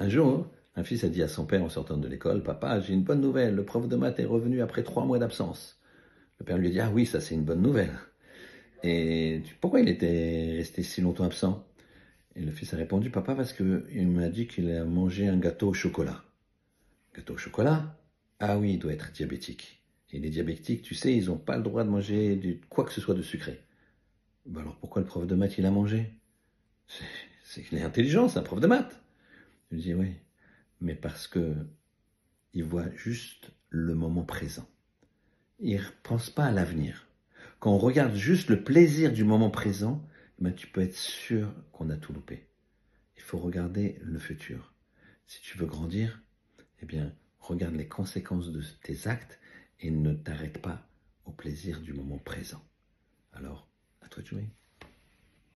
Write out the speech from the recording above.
Un jour, un fils a dit à son père en sortant de l'école, Papa, j'ai une bonne nouvelle, le prof de maths est revenu après trois mois d'absence. Le père lui a dit, Ah oui, ça c'est une bonne nouvelle. Et pourquoi il était resté si longtemps absent? Et le fils a répondu, Papa, parce qu'il m'a dit qu'il a mangé un gâteau au chocolat. Gâteau au chocolat? Ah oui, il doit être diabétique. Et les diabétiques, tu sais, ils n'ont pas le droit de manger quoi que ce soit de sucré. Ben alors pourquoi le prof de maths il a mangé? C'est qu'il est intelligent, c'est un prof de maths. Je dis oui, mais parce que il voit juste le moment présent. Il ne pense pas à l'avenir. Quand on regarde juste le plaisir du moment présent, ben tu peux être sûr qu'on a tout loupé. Il faut regarder le futur. Si tu veux grandir, eh bien, regarde les conséquences de tes actes et ne t'arrête pas au plaisir du moment présent. Alors, à toi de jouer.